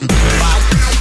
something.